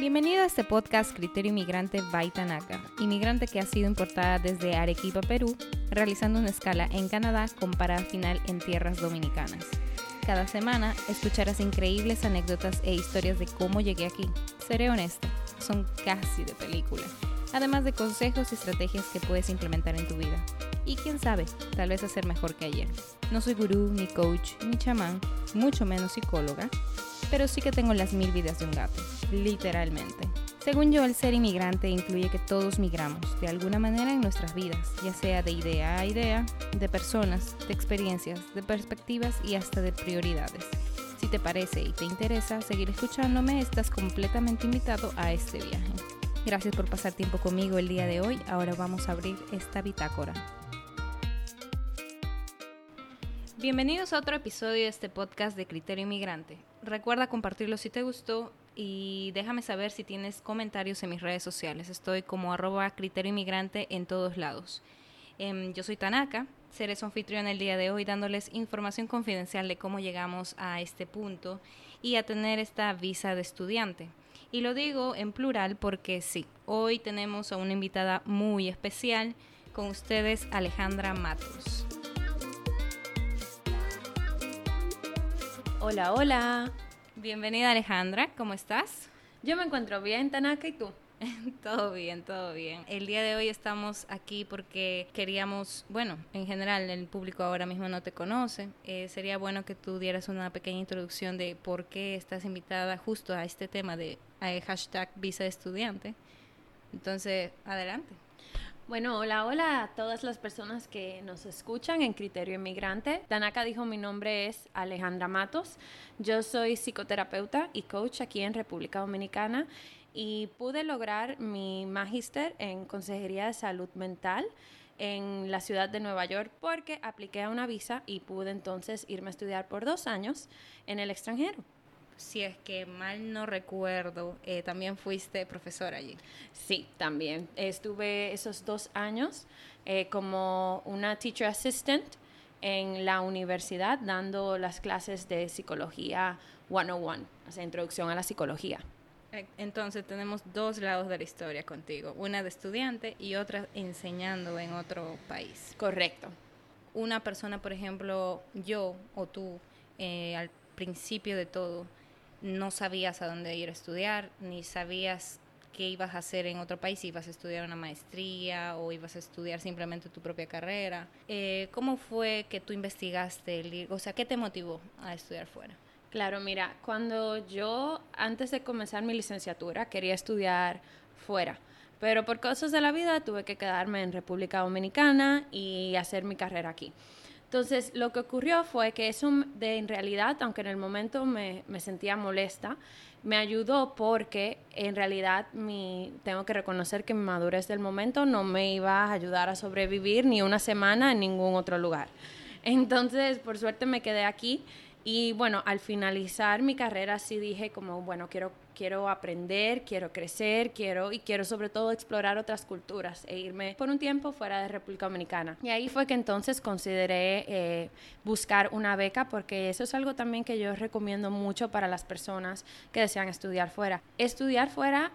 Bienvenido a este podcast Criterio Inmigrante by Tanaka, inmigrante que ha sido importada desde Arequipa, Perú, realizando una escala en Canadá con parada final en tierras dominicanas. Cada semana escucharás increíbles anécdotas e historias de cómo llegué aquí. Seré honesta, son casi de película, además de consejos y estrategias que puedes implementar en tu vida. Y quién sabe, tal vez hacer mejor que ayer. No soy gurú, ni coach, ni chamán, mucho menos psicóloga, pero sí que tengo las mil vidas de un gato, literalmente. Según yo, el ser inmigrante incluye que todos migramos de alguna manera en nuestras vidas, ya sea de idea a idea, de personas, de experiencias, de perspectivas y hasta de prioridades. Si te parece y te interesa seguir escuchándome, estás completamente invitado a este viaje. Gracias por pasar tiempo conmigo el día de hoy. Ahora vamos a abrir esta bitácora. Bienvenidos a otro episodio de este podcast de Criterio Inmigrante. Recuerda compartirlo si te gustó y déjame saber si tienes comentarios en mis redes sociales. Estoy como arroba criterio inmigrante en todos lados. Em, yo soy Tanaka, seré su anfitrión el día de hoy dándoles información confidencial de cómo llegamos a este punto y a tener esta visa de estudiante. Y lo digo en plural porque sí, hoy tenemos a una invitada muy especial con ustedes, Alejandra Matos. Hola, hola. Bienvenida Alejandra, ¿cómo estás? Yo me encuentro bien, Tanaka, ¿y tú? todo bien, todo bien. El día de hoy estamos aquí porque queríamos, bueno, en general el público ahora mismo no te conoce. Eh, sería bueno que tú dieras una pequeña introducción de por qué estás invitada justo a este tema de hashtag visa estudiante. Entonces, adelante. Bueno, hola, hola a todas las personas que nos escuchan en Criterio Inmigrante. Tanaka dijo mi nombre es Alejandra Matos. Yo soy psicoterapeuta y coach aquí en República Dominicana y pude lograr mi magíster en Consejería de Salud Mental en la ciudad de Nueva York porque apliqué a una visa y pude entonces irme a estudiar por dos años en el extranjero si es que mal no recuerdo, eh, también fuiste profesora allí. Sí, también. Estuve esos dos años eh, como una teacher assistant en la universidad dando las clases de psicología 101, o sea, introducción a la psicología. Eh, entonces tenemos dos lados de la historia contigo, una de estudiante y otra enseñando en otro país. Correcto. Una persona, por ejemplo, yo o tú, al principio de todo, no sabías a dónde ir a estudiar, ni sabías qué ibas a hacer en otro país, ibas a estudiar una maestría o ibas a estudiar simplemente tu propia carrera. Eh, ¿Cómo fue que tú investigaste el O sea, ¿qué te motivó a estudiar fuera? Claro, mira, cuando yo antes de comenzar mi licenciatura quería estudiar fuera, pero por cosas de la vida tuve que quedarme en República Dominicana y hacer mi carrera aquí. Entonces, lo que ocurrió fue que eso de en realidad, aunque en el momento me, sentía molesta, me ayudó porque en realidad mi, tengo que reconocer que mi madurez del momento no me iba a ayudar a sobrevivir ni una semana en ningún otro lugar. Entonces, por suerte me quedé aquí y bueno, al finalizar mi carrera sí dije como, bueno, quiero, quiero aprender, quiero crecer, quiero y quiero sobre todo explorar otras culturas e irme por un tiempo fuera de República Dominicana. Y ahí fue que entonces consideré eh, buscar una beca porque eso es algo también que yo recomiendo mucho para las personas que desean estudiar fuera. Estudiar fuera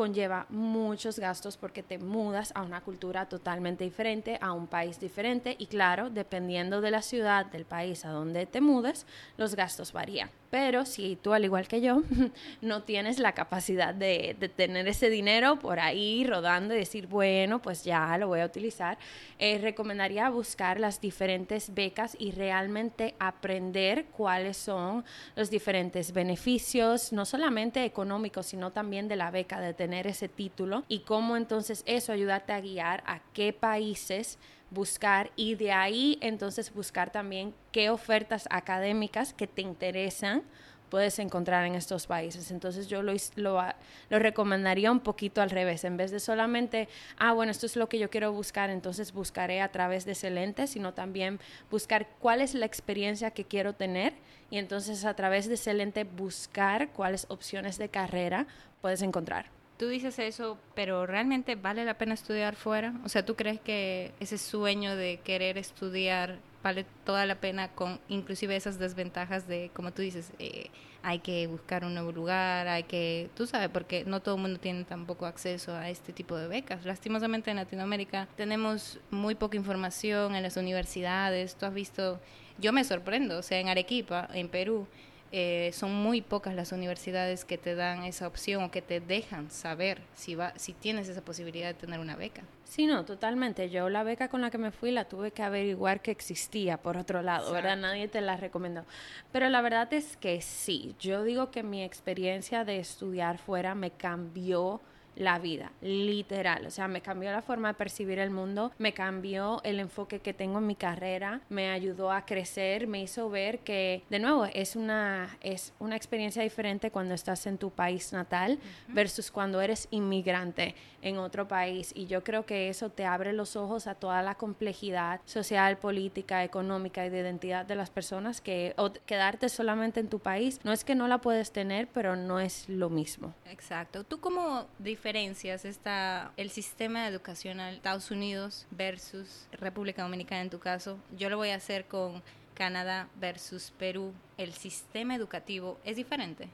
conlleva muchos gastos porque te mudas a una cultura totalmente diferente, a un país diferente y claro, dependiendo de la ciudad, del país a donde te mudes, los gastos varían. Pero si tú, al igual que yo, no tienes la capacidad de, tener ese dinero por ahí rodando y decir, bueno, pues ya lo voy a utilizar, eh, recomendaría buscar las diferentes becas y realmente aprender cuáles son los diferentes beneficios, no solamente económicos, sino también de la beca, de tener ese título y cómo entonces eso ayudarte a guiar a qué países buscar y de ahí entonces buscar también qué ofertas académicas que te interesan puedes encontrar en estos países. Entonces yo lo, lo, lo, recomendaría un poquito al revés, en vez de solamente, ah, bueno, esto es lo que yo quiero buscar, entonces buscaré a través de ese lente, sino también buscar cuál es la experiencia que quiero tener y entonces a través de ese lente buscar cuáles opciones de carrera puedes encontrar tú dices eso, pero ¿realmente vale la pena estudiar fuera? O sea, ¿tú crees que ese sueño de querer estudiar vale toda la pena con inclusive esas desventajas de, como tú dices, eh, hay que buscar un nuevo lugar, hay que, tú sabes, porque no todo el mundo tiene tampoco acceso a este tipo de becas. Lastimosamente en Latinoamérica tenemos muy poca información en las universidades, tú has visto, yo me sorprendo, o sea, en Arequipa, en Perú, eh, son muy pocas las universidades que te dan esa opción o que te dejan saber si, va, si tienes esa posibilidad de tener una beca. Sí, no, totalmente. Yo la beca con la que me fui la tuve que averiguar que existía por otro lado, ¿verdad? Nadie te la recomendó. Pero la verdad es que sí, yo digo que mi experiencia de estudiar fuera me cambió la vida, literal. O sea, me cambió la forma de percibir el mundo, me cambió el enfoque que tengo en mi carrera, me ayudó a crecer, me hizo ver que, de nuevo, es una, es una experiencia diferente cuando estás en tu país natal versus cuando eres inmigrante en otro país. Y yo creo que eso te abre los ojos a toda la complejidad social, política, económica y de identidad de las personas que quedarte solamente en tu país no es que no la puedes tener, pero no es lo mismo. Exacto. ¿Tú cómo diferencias está el sistema educacional Estados Unidos versus República Dominicana en tu caso? Yo lo voy a hacer con Canadá versus Perú. ¿El sistema educativo es diferente?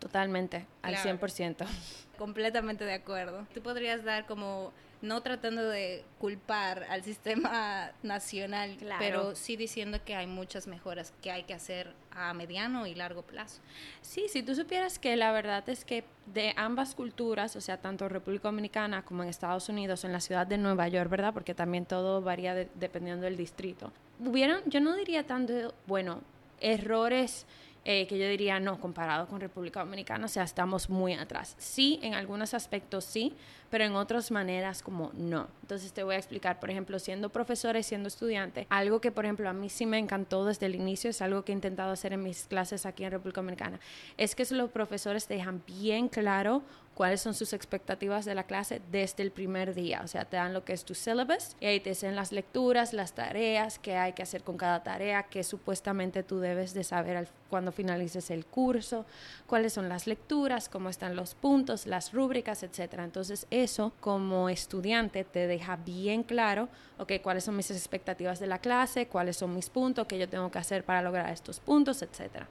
Totalmente, al 100%. Completamente de acuerdo. Tú podrías dar como, no tratando de culpar al sistema nacional, pero sí diciendo que hay muchas mejoras que hay que hacer a mediano y largo plazo. Sí, si tú supieras que la verdad es que de ambas culturas, o sea, tanto República Dominicana como en Estados Unidos, en la ciudad de Nueva York, ¿verdad? Porque también todo varía dependiendo del distrito. Hubieron, yo no diría tanto, bueno, errores eh, que yo diría no, comparado con República Dominicana, o sea, estamos muy atrás. Sí, en algunos aspectos sí, pero en otras maneras como no. Entonces te voy a explicar, por ejemplo, siendo profesora y siendo estudiante, algo que, por ejemplo, a mí sí me encantó desde el inicio, es algo que he intentado hacer en mis clases aquí en República Dominicana, es que los profesores te dejan bien claro cuáles son sus expectativas de la clase desde el primer día. O sea, te dan lo que es tu syllabus y ahí te dicen las lecturas, las tareas, qué hay que hacer con cada tarea, qué supuestamente tú debes de saber cuando finalices el curso, cuáles son las lecturas, cómo están los puntos, las rúbricas, etc. Entonces, eso como estudiante te deja bien claro, ok, cuáles son mis expectativas de la clase, cuáles son mis puntos, qué yo tengo que hacer para lograr estos puntos, etcétera.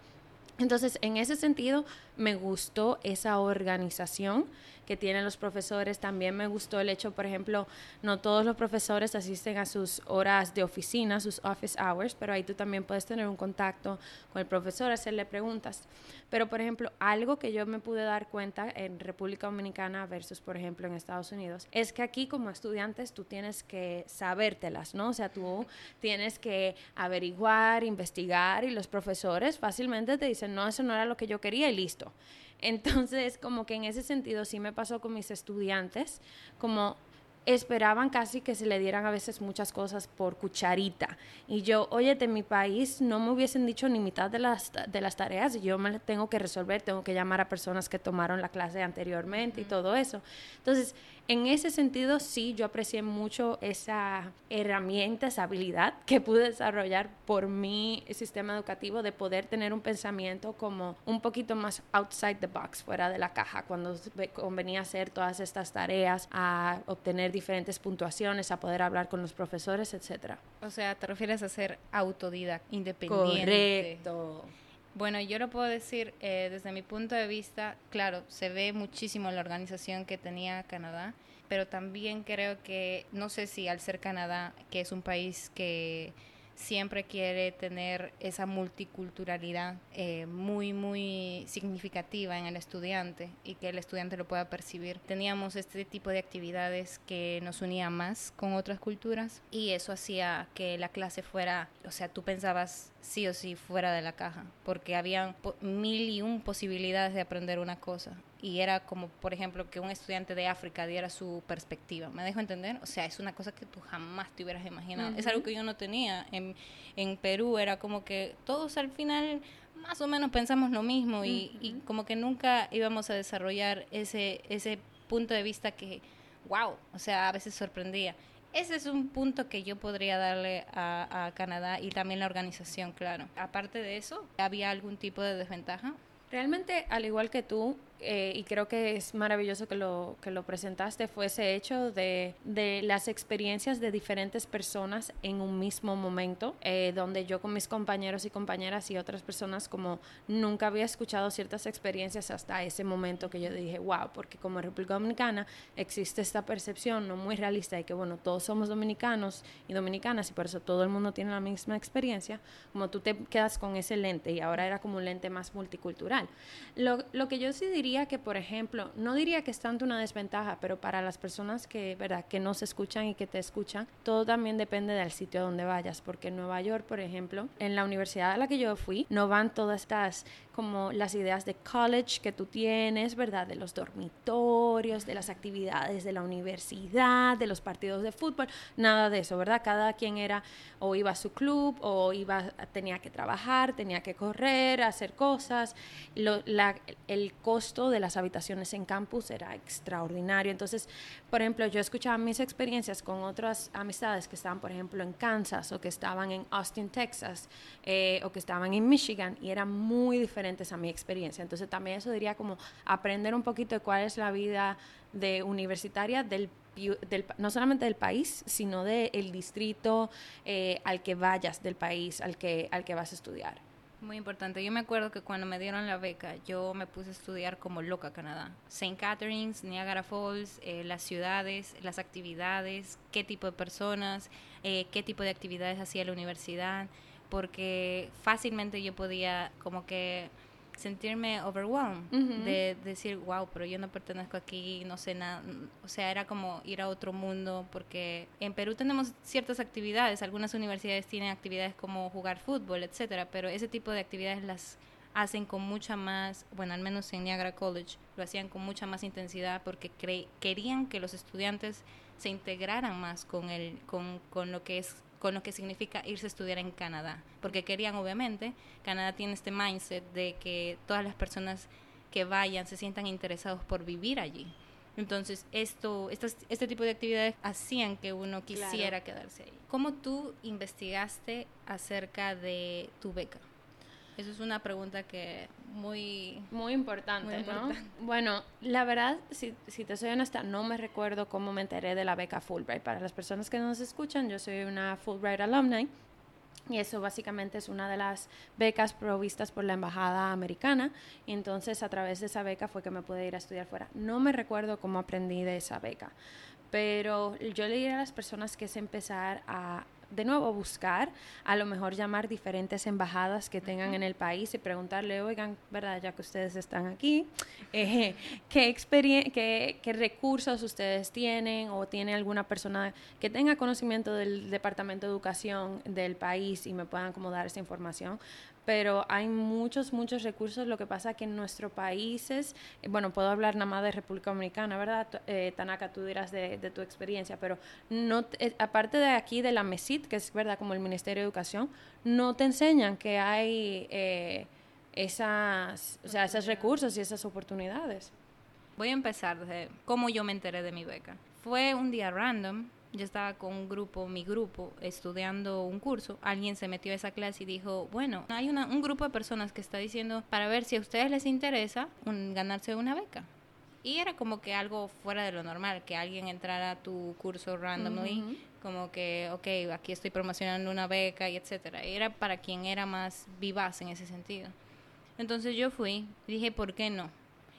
Entonces, en ese sentido, me gustó esa organización que tienen los profesores. También me gustó el hecho, por ejemplo, no todos los profesores asisten a sus horas de oficina, sus office hours, pero ahí tú también puedes tener un contacto con el profesor, hacerle preguntas. Pero, por ejemplo, algo que yo me pude dar cuenta en República Dominicana versus, por ejemplo, en Estados Unidos, es que aquí como estudiantes tú tienes que sabértelas, ¿no? O sea, tú tienes que averiguar, investigar y los profesores fácilmente te dicen, no, eso no era lo que yo quería y listo. Entonces, como que en ese sentido sí me pasó con mis estudiantes, como esperaban casi que se le dieran a veces muchas cosas por cucharita. Y yo, oye, de mi país no me hubiesen dicho ni mitad de las, de las tareas yo me las tengo que resolver, tengo que llamar a personas que tomaron la clase anteriormente y todo eso. Entonces, en ese sentido, sí, yo aprecié mucho esa herramienta, esa habilidad que pude desarrollar por mi sistema educativo de poder tener un pensamiento como un poquito más outside the box, fuera de la caja, cuando convenía hacer todas estas tareas, a obtener diferentes puntuaciones, a poder hablar con los profesores, etcétera. O sea, te refieres a ser autodidacta, independiente. Correcto. Bueno, yo lo puedo decir eh, desde mi punto de vista, claro, se ve muchísimo la organización que tenía Canadá, pero también creo que, no sé si al ser Canadá, que es un país que siempre quiere tener esa multiculturalidad eh, muy, muy significativa en el estudiante y que el estudiante lo pueda percibir. Teníamos este tipo de actividades que nos unía más con otras culturas y eso hacía que la clase fuera, o sea, tú pensabas sí o sí fuera de la caja, porque había mil y un posibilidades de aprender una cosa y era como, por ejemplo, que un estudiante de África diera su perspectiva. ¿Me dejo entender? O sea, es una cosa que tú jamás te hubieras imaginado. Es algo que yo no tenía. En, en Perú era como que todos al final más o menos pensamos lo mismo y, y como que nunca íbamos a desarrollar ese, ese punto de vista que, wow, o sea, a veces sorprendía. Ese es un punto que yo podría darle a, Canadá y también la organización, claro. Aparte de eso, ¿había algún tipo de desventaja? Realmente, al igual que tú, eh, y creo que es maravilloso que lo, que lo presentaste, fue ese hecho de, de las experiencias de diferentes personas en un mismo momento, eh, donde yo con mis compañeros y compañeras y otras personas como nunca había escuchado ciertas experiencias hasta ese momento que yo dije, wow, porque como República Dominicana existe esta percepción no muy realista de que, bueno, todos somos dominicanos y dominicanas y por eso todo el mundo tiene la misma experiencia, como tú te quedas con ese lente y ahora era como un lente más multicultural. Lo, lo que yo sí diría que, por ejemplo, no diría que es tanto una desventaja, pero para las personas que, ¿verdad?, que no se escuchan y que te escuchan, todo también depende del sitio donde vayas, porque en Nueva York, por ejemplo, en la universidad a la que yo fui, no van todas estas como las ideas de college que tú tienes, ¿verdad? De los dormitorios, de las actividades de la universidad, de los partidos de fútbol, nada de eso, ¿verdad? Cada quien era o iba a su club o iba tenía que trabajar, tenía que correr, hacer cosas. el costo de las habitaciones en campus era extraordinario. Entonces, por ejemplo, yo escuchaba mis experiencias con otras amistades que estaban, por ejemplo, en Kansas o que estaban en Austin, Texas, eh, o que estaban en Michigan y eran muy diferentes a mi experiencia. Entonces también eso diría como aprender un poquito de cuál es la vida de universitaria del, no solamente del país, sino del distrito eh, al que vayas, del país al que, al que vas a estudiar. Muy importante. Yo me acuerdo que cuando me dieron la beca, yo me puse a estudiar como loca Canadá. St. Catharines, Niagara Falls, eh, las ciudades, las actividades, qué tipo de personas, eh, qué tipo de actividades hacía la universidad, porque fácilmente yo podía como que sentirme overwhelmed, de, decir, wow, pero yo no pertenezco aquí, no sé nada. O sea, era como ir a otro mundo, porque en Perú tenemos ciertas actividades, algunas universidades tienen actividades como jugar fútbol, etcétera, pero ese tipo de actividades las hacen con mucha más, bueno, al menos en Niagara College, lo hacían con mucha más intensidad porque querían que los estudiantes se integraran más con, el, con, con lo que es con lo que significa irse a estudiar en Canadá, porque querían obviamente, Canadá tiene este mindset de que todas las personas que vayan se sientan interesados por vivir allí. Entonces, esto, este tipo de actividades hacían que uno quisiera quedarse ahí. ¿Cómo tú investigaste acerca de tu beca? Eso es una pregunta que muy... Muy importante, ¿no? Bueno, la verdad, si, si, te soy honesta, no me recuerdo cómo me enteré de la beca Fulbright. Para las personas que nos escuchan, yo soy una Fulbright alumni. Y eso básicamente es una de las becas provistas por la Embajada Americana. Y entonces a través de esa beca fue que me pude ir a estudiar fuera. No me recuerdo cómo aprendí de esa beca, pero yo le diría a las personas que es empezar a de nuevo buscar, a lo mejor llamar diferentes embajadas que tengan en el país y preguntarle, oigan, ¿verdad? Ya que ustedes están aquí, eh, ¿qué, qué, ¿qué recursos ustedes tienen o tiene alguna persona que tenga conocimiento del Departamento de Educación del país y me puedan como dar esa información? Pero hay muchos, muchos recursos. Lo que pasa es que en nuestros países, eh, bueno, puedo hablar nada más de República Dominicana, ¿verdad? Eh, Tanaka, tú dirás de, tu experiencia, pero no eh, aparte de aquí de la MESIT, que es, ¿verdad?, como el Ministerio de Educación, no te enseñan que hay esas, o sea, esos recursos y esas oportunidades. Voy a empezar de cómo yo me enteré de mi beca. Fue un día random yo estaba con un grupo, mi grupo, estudiando un curso, alguien se metió a esa clase y dijo, bueno, hay una, un grupo de personas que está diciendo para ver si a ustedes les interesa ganarse una beca. Y era como que algo fuera de lo normal, que alguien entrara a tu curso randomly, como que, ok, aquí estoy promocionando una beca y etcétera. era para quien era más vivaz en ese sentido. Entonces yo fui, dije, ¿por qué no?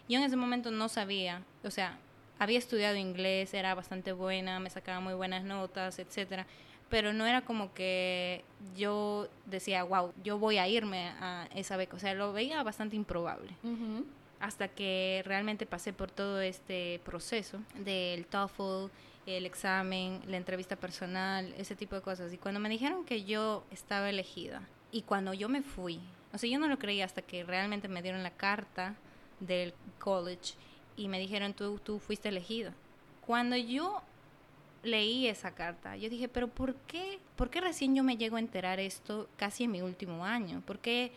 Yo en ese momento no sabía, o sea, había estudiado inglés, era bastante buena, me sacaba muy buenas notas, etcétera, pero no era como que yo decía, wow, yo voy a irme a esa beca, o sea, lo veía bastante improbable. Hasta que realmente pasé por todo este proceso del TOEFL, el examen, la entrevista personal, ese tipo de cosas. Y cuando me dijeron que yo estaba elegida, y cuando yo me fui, o sea, yo no lo creía hasta que realmente me dieron la carta del college y me dijeron, tú, tú fuiste elegido. Cuando yo leí esa carta, yo dije, pero ¿por qué? ¿Por qué recién yo me llego a enterar esto casi en mi último año? ¿Por qué,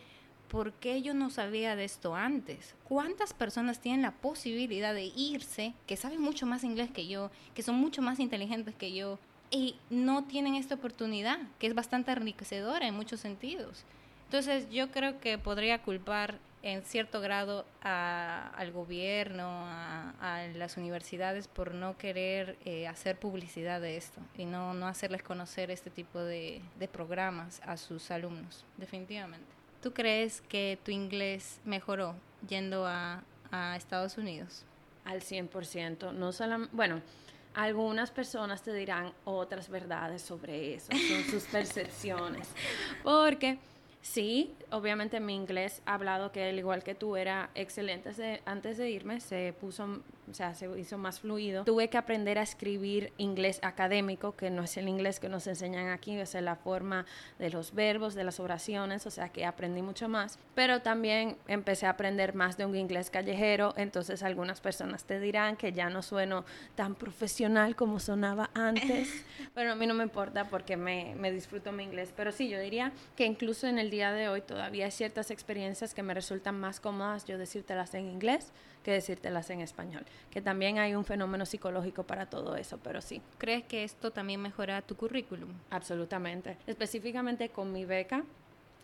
¿Por qué yo no sabía de esto antes? ¿Cuántas personas tienen la posibilidad de irse, que saben mucho más inglés que yo, que son mucho más inteligentes que yo, y no tienen esta oportunidad, que es bastante enriquecedora en muchos sentidos? Entonces yo creo que podría culpar en cierto grado al gobierno, a, las universidades por no querer eh, hacer publicidad de esto y no, no hacerles conocer este tipo de, de programas a sus alumnos, definitivamente. ¿Tú crees que tu inglés mejoró yendo a, a Estados Unidos? Al 100%, no solamente, bueno, algunas personas te dirán otras verdades sobre eso, son sus percepciones, porque Sí, obviamente mi inglés hablado, que al igual que tú era excelente. Antes de irme, se puso, o sea, se hizo más fluido. Tuve que aprender a escribir inglés académico, que no es el inglés que nos enseñan aquí, es la forma de los verbos, de las oraciones, o sea que aprendí mucho más. Pero también empecé a aprender más de un inglés callejero, entonces algunas personas te dirán que ya no sueno tan profesional como sonaba antes, pero a mí no me importa porque me, me disfruto mi inglés. Pero sí, yo diría que incluso en el día de hoy todavía hay ciertas experiencias que me resultan más cómodas yo decírtelas en inglés que decírtelas en español. Que también hay un fenómeno psicológico para todo eso, pero sí. ¿Crees que esto también mejora tu currículum? Absolutamente. Específicamente con mi beca,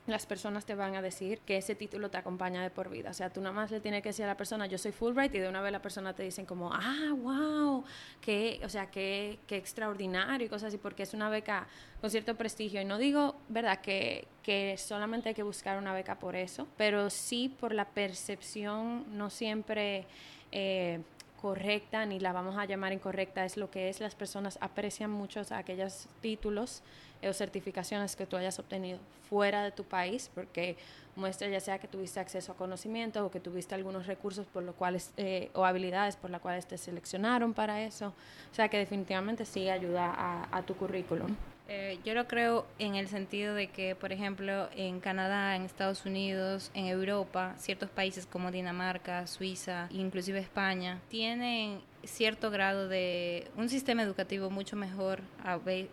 las personas te van a decir que ese título te acompaña de por vida. O sea, tú nada más le tienes que decir a la persona, yo soy Fulbright, y de una vez la persona te dicen como, ah, wow, qué, o sea, qué, qué extraordinario y cosas así, porque es una beca con cierto prestigio. Y no digo, ¿verdad?, que, que solamente hay que buscar una beca por eso, pero sí por la percepción no siempre... Eh, correcta ni la vamos a llamar incorrecta, es lo que es, las personas aprecian mucho aquellos títulos o certificaciones que tú hayas obtenido fuera de tu país, porque muestra ya sea que tuviste acceso a conocimiento o que tuviste algunos recursos por los cuales eh, o habilidades por las cuales te seleccionaron para eso. O sea que definitivamente sí ayuda a tu currículum. Eh, yo lo creo en el sentido de que, por ejemplo, en Canadá, en Estados Unidos, en Europa, ciertos países como Dinamarca, Suiza, inclusive España, tienen cierto grado de un sistema educativo mucho mejor,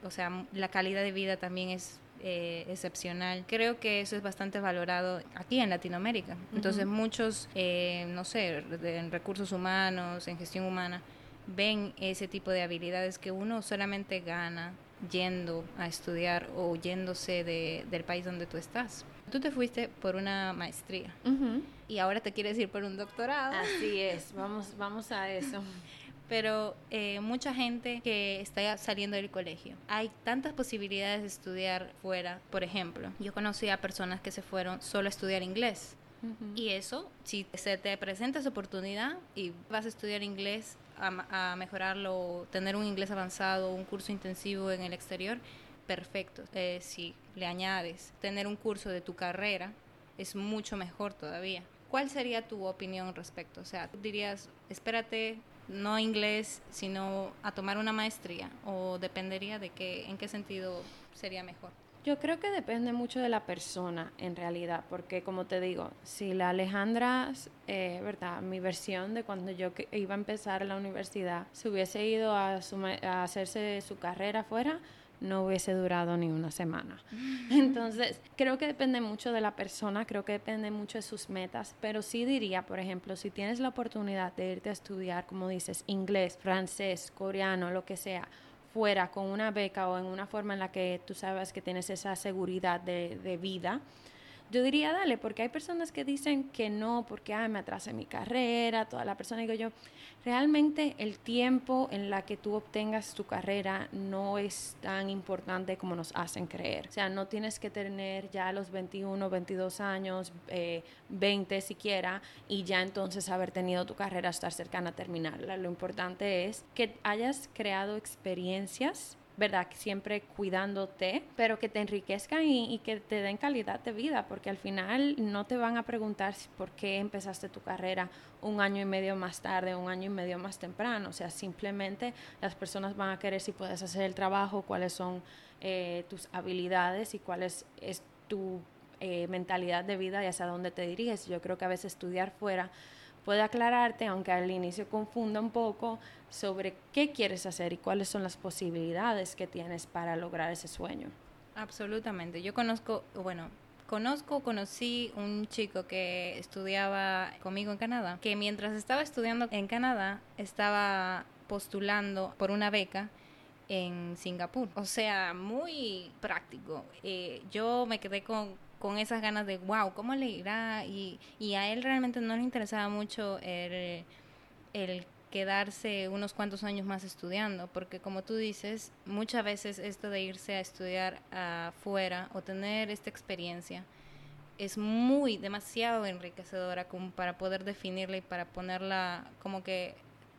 o sea, la calidad de vida también es eh, excepcional. Creo que eso es bastante valorado aquí en Latinoamérica. Entonces muchos, eh, no sé, en recursos humanos, en gestión humana, ven ese tipo de habilidades que uno solamente gana yendo a estudiar o yéndose de, del país donde tú estás. Tú te fuiste por una maestría y ahora te quieres ir por un doctorado. Así es, vamos, vamos a eso. pero eh, mucha gente que está saliendo del colegio. Hay tantas posibilidades de estudiar fuera. Por ejemplo, yo conocí a personas que se fueron solo a estudiar inglés. Y eso, si se te presenta esa oportunidad y vas a estudiar inglés, a, mejorarlo, tener un inglés avanzado, un curso intensivo en el exterior, perfecto. Eh, si le añades tener un curso de tu carrera, es mucho mejor todavía. ¿Cuál sería tu opinión respecto? O sea, dirías, espérate, no inglés, sino a tomar una maestría? ¿O dependería de qué, en qué sentido sería mejor? Yo creo que depende mucho de la persona en realidad, porque como te digo, si la Alejandra, eh, verdad, mi versión de cuando yo iba a empezar la universidad, se hubiese ido a, a hacerse su carrera afuera, no hubiese durado ni una semana. Entonces, creo que depende mucho de la persona, creo que depende mucho de sus metas, pero sí diría, por ejemplo, si tienes la oportunidad de irte a estudiar, como dices, inglés, francés, coreano, lo que sea, fuera con una beca o en una forma en la que tú sabes que tienes esa seguridad de, de vida, yo diría dale, porque hay personas que dicen que no, porque me atrasé mi carrera, toda la persona, digo yo, realmente el tiempo en la que tú obtengas tu carrera no es tan importante como nos hacen creer. O sea, no tienes que tener ya los 21, 22 años, 20 eh, siquiera, y ya entonces haber tenido tu carrera, estar cercana a terminarla. Lo importante es que hayas creado experiencias ¿verdad? Siempre cuidándote, pero que te enriquezcan y, que te den calidad de vida, porque al final no te van a preguntar por qué empezaste tu carrera un año y medio más tarde, un año y medio más temprano. O sea, simplemente las personas van a querer si puedes hacer el trabajo, cuáles son eh, tus habilidades y cuál es, tu eh, mentalidad de vida y hacia dónde te diriges. Yo creo que a veces estudiar fuera puede aclararte, aunque al inicio confunda un poco, sobre qué quieres hacer y cuáles son las posibilidades que tienes para lograr ese sueño. Absolutamente. Yo conozco, bueno, conozco, conocí un chico que estudiaba conmigo en Canadá, que mientras estaba estudiando en Canadá, estaba postulando por una beca en Singapur. O sea, muy práctico. Eh, yo me quedé con con esas ganas de, wow, ¿cómo le irá? Y, y a él realmente no le interesaba mucho el, el quedarse unos cuantos años más estudiando, porque como tú dices, muchas veces esto de irse a estudiar afuera o tener esta experiencia es muy, demasiado enriquecedora como para poder definirla y para ponerla como que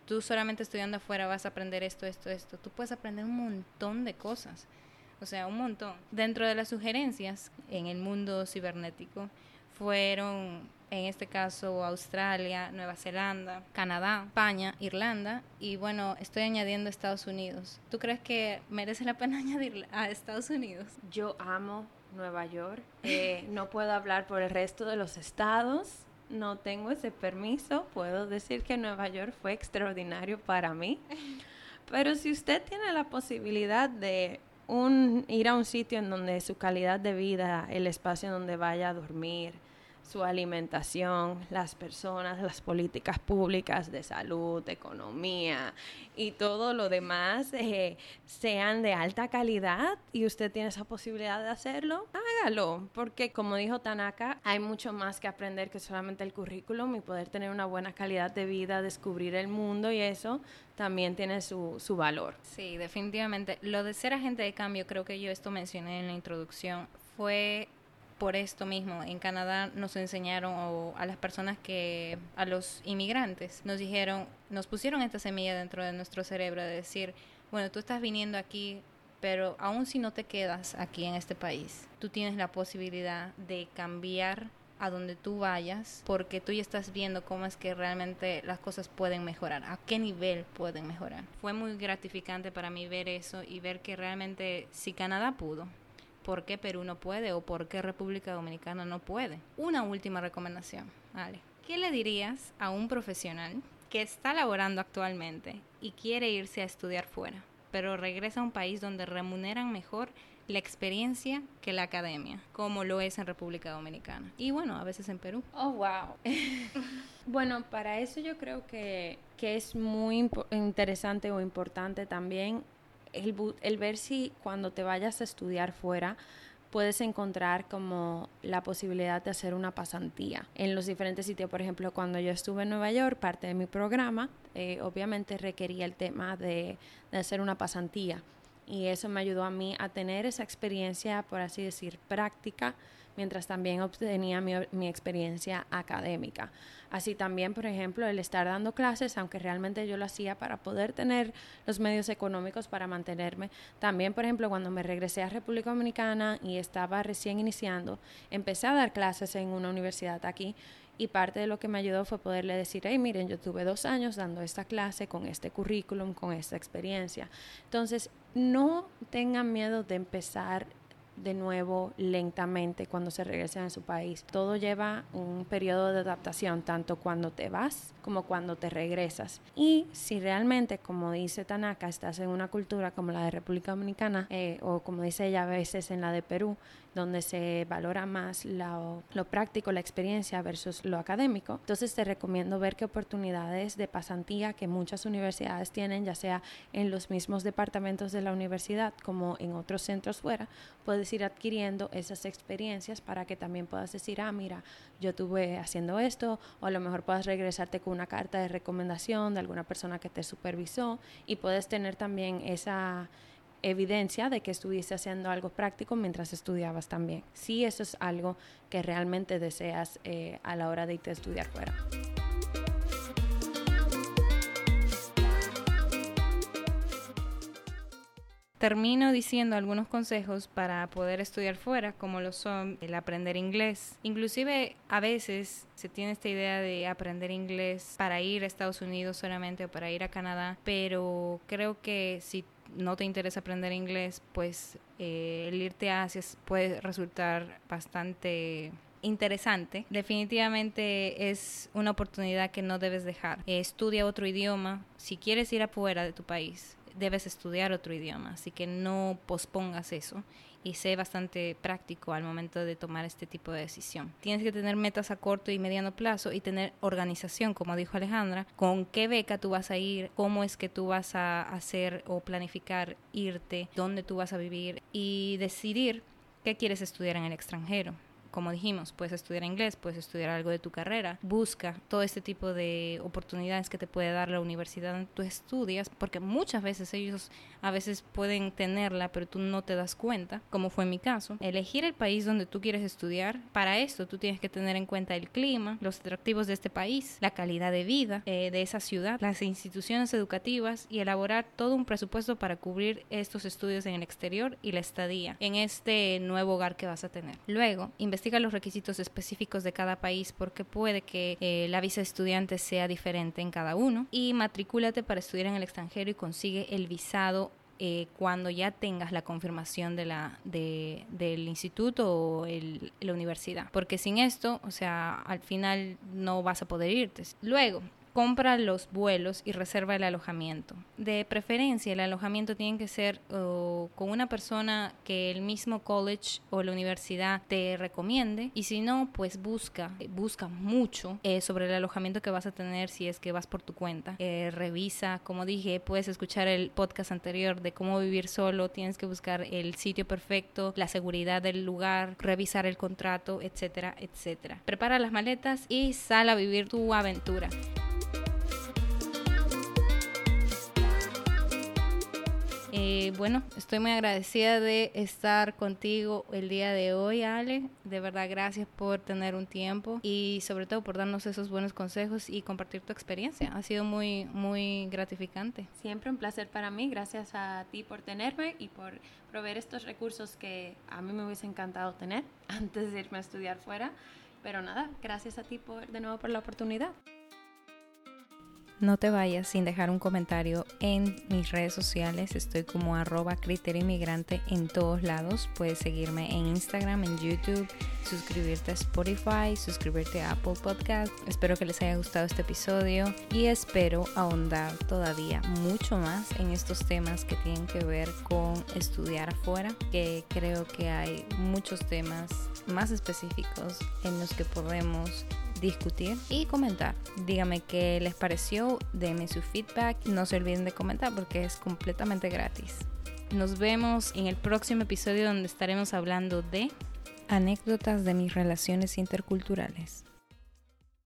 tú solamente estudiando afuera vas a aprender esto, esto, esto. Tú puedes aprender un montón de cosas, o sea, un montón. Dentro de las sugerencias en el mundo cibernético fueron en este caso Australia, Nueva Zelanda, Canadá, España, Irlanda y bueno, estoy añadiendo Estados Unidos. ¿Tú crees que merece la pena añadir a Estados Unidos? Yo amo Nueva York. Eh, no puedo hablar por el resto de los estados. No tengo ese permiso. Puedo decir que Nueva York fue extraordinario para mí. Pero si usted tiene la posibilidad de un, ir a un sitio en donde su calidad de vida, el espacio en donde vaya a dormir, su alimentación, las personas, las políticas públicas de salud, economía y todo lo demás eh, sean de alta calidad y usted tiene esa posibilidad de hacerlo, hágalo, porque como dijo Tanaka, hay mucho más que aprender que solamente el currículum y poder tener una buena calidad de vida, descubrir el mundo y eso también tiene su, su valor. Sí, definitivamente. Lo de ser agente de cambio, creo que yo esto mencioné en la introducción, fue por esto mismo. En Canadá nos enseñaron o a las personas que, a los inmigrantes, nos dijeron, nos pusieron esta semilla dentro de nuestro cerebro de decir, bueno, tú estás viniendo aquí, pero aún si no te quedas aquí en este país, tú tienes la posibilidad de cambiar a donde tú vayas, porque tú ya estás viendo cómo es que realmente las cosas pueden mejorar, a qué nivel pueden mejorar. Fue muy gratificante para mí ver eso y ver que realmente si Canadá pudo, por qué Perú no puede o por qué República Dominicana no puede. Una última recomendación, vale. ¿Qué le dirías a un profesional que está laborando actualmente y quiere irse a estudiar fuera, pero regresa a un país donde remuneran mejor la experiencia que la academia, como lo es en República Dominicana y bueno, a veces en Perú. Oh, wow. bueno, para eso yo creo que, que es muy interesante o importante también el, ver si cuando te vayas a estudiar fuera puedes encontrar como la posibilidad de hacer una pasantía en los diferentes sitios. Por ejemplo, cuando yo estuve en Nueva York, parte de mi programa, eh, obviamente requería el tema de, de, hacer una pasantía. Y eso me ayudó a mí a tener esa experiencia, por así decir, práctica mientras también obtenía mi, experiencia académica. Así también, por ejemplo, el estar dando clases, aunque realmente yo lo hacía para poder tener los medios económicos para mantenerme. También, por ejemplo, cuando me regresé a República Dominicana y estaba recién iniciando, empecé a dar clases en una universidad aquí y parte de lo que me ayudó fue poderle decir, hey, miren, yo tuve dos años dando esta clase con este currículum, con esta experiencia. Entonces, no tengan miedo de empezar de nuevo lentamente cuando se regresen a su país. Todo lleva un periodo de adaptación, tanto cuando te vas como cuando te regresas. Y si realmente, como dice Tanaka, estás en una cultura como la de República Dominicana, eh, o como dice ella a veces en la de Perú, donde se valora más lo, práctico, la experiencia versus lo académico. Entonces te recomiendo ver qué oportunidades de pasantía que muchas universidades tienen, ya sea en los mismos departamentos de la universidad como en otros centros fuera, puedes ir adquiriendo esas experiencias para que también puedas decir, ah, mira, yo estuve haciendo esto, o a lo mejor puedas regresarte con una carta de recomendación de alguna persona que te supervisó y puedes tener también esa evidencia de que estuviese haciendo algo práctico mientras estudiabas también. Si eso es algo que realmente deseas eh, a la hora de irte a estudiar fuera. termino diciendo algunos consejos para poder estudiar fuera, como lo son el aprender inglés. Inclusive a veces se tiene esta idea de aprender inglés para ir a Estados Unidos solamente o para ir a Canadá, pero creo que si no te interesa aprender inglés, pues eh, el irte a Asia puede resultar bastante interesante. Definitivamente es una oportunidad que no debes dejar. estudia otro idioma. Si quieres ir afuera de tu país, debes estudiar otro idioma. Así que no pospongas eso y sé bastante práctico al momento de tomar este tipo de decisión. Tienes que tener metas a corto y mediano plazo y tener organización, como dijo Alejandra, con qué beca tú vas a ir, cómo es que tú vas a hacer o planificar irte, dónde tú vas a vivir y decidir qué quieres estudiar en el extranjero como dijimos, puedes estudiar inglés, puedes estudiar algo de tu carrera. Busca todo este tipo de oportunidades que te puede dar la universidad donde tú estudias, porque muchas veces ellos a veces pueden tenerla, pero tú no te das cuenta, como fue mi caso. Elegir el país donde tú quieres estudiar, para esto tú tienes que tener en cuenta el clima, los atractivos de este país, la calidad de vida eh, de esa ciudad, las instituciones educativas y elaborar todo un presupuesto para cubrir estos estudios en el exterior y la estadía en este nuevo hogar que vas a tener. Luego, investiga los requisitos específicos de cada país porque puede que eh, la visa de estudiante sea diferente en cada uno y matricúlate para estudiar en el extranjero y consigue el visado eh, cuando ya tengas la confirmación de la, de, del instituto o el, la universidad. Porque sin esto, o sea, al final no vas a poder irte. Luego, compra los vuelos y reserva el alojamiento. De preferencia, el alojamiento tiene que ser con una persona que el mismo college o la universidad te recomiende y si no, pues busca, busca mucho eh, sobre el alojamiento que vas a tener si es que vas por tu cuenta. Eh, revisa, como dije, puedes escuchar el podcast anterior de cómo vivir solo, tienes que buscar el sitio perfecto, la seguridad del lugar, revisar el contrato, etcétera, etcétera. Prepara las maletas y sal a vivir tu aventura. Eh, bueno, estoy muy agradecida de estar contigo el día de hoy, Ale. De verdad, gracias por tener un tiempo y sobre todo por darnos esos buenos consejos y compartir tu experiencia. Ha sido muy, muy gratificante. Siempre un placer para mí. Gracias a ti por tenerme y por proveer estos recursos que a mí me hubiese encantado tener antes de irme a estudiar fuera. Pero nada, gracias a ti por, de nuevo por la oportunidad. No te vayas sin dejar un comentario en mis redes sociales. Estoy como arroba criterio inmigrante en todos lados. Puedes seguirme en Instagram, en YouTube, suscribirte a Spotify, suscribirte a Apple Podcast. Espero que les haya gustado este episodio y espero ahondar todavía mucho más en estos temas que tienen que ver con estudiar afuera, que creo que hay muchos temas más específicos en los que podemos discutir y comentar. Dígame qué les pareció, denme su feedback. No se olviden de comentar porque es completamente gratis. Nos vemos en el próximo episodio donde estaremos hablando de anécdotas de mis relaciones interculturales.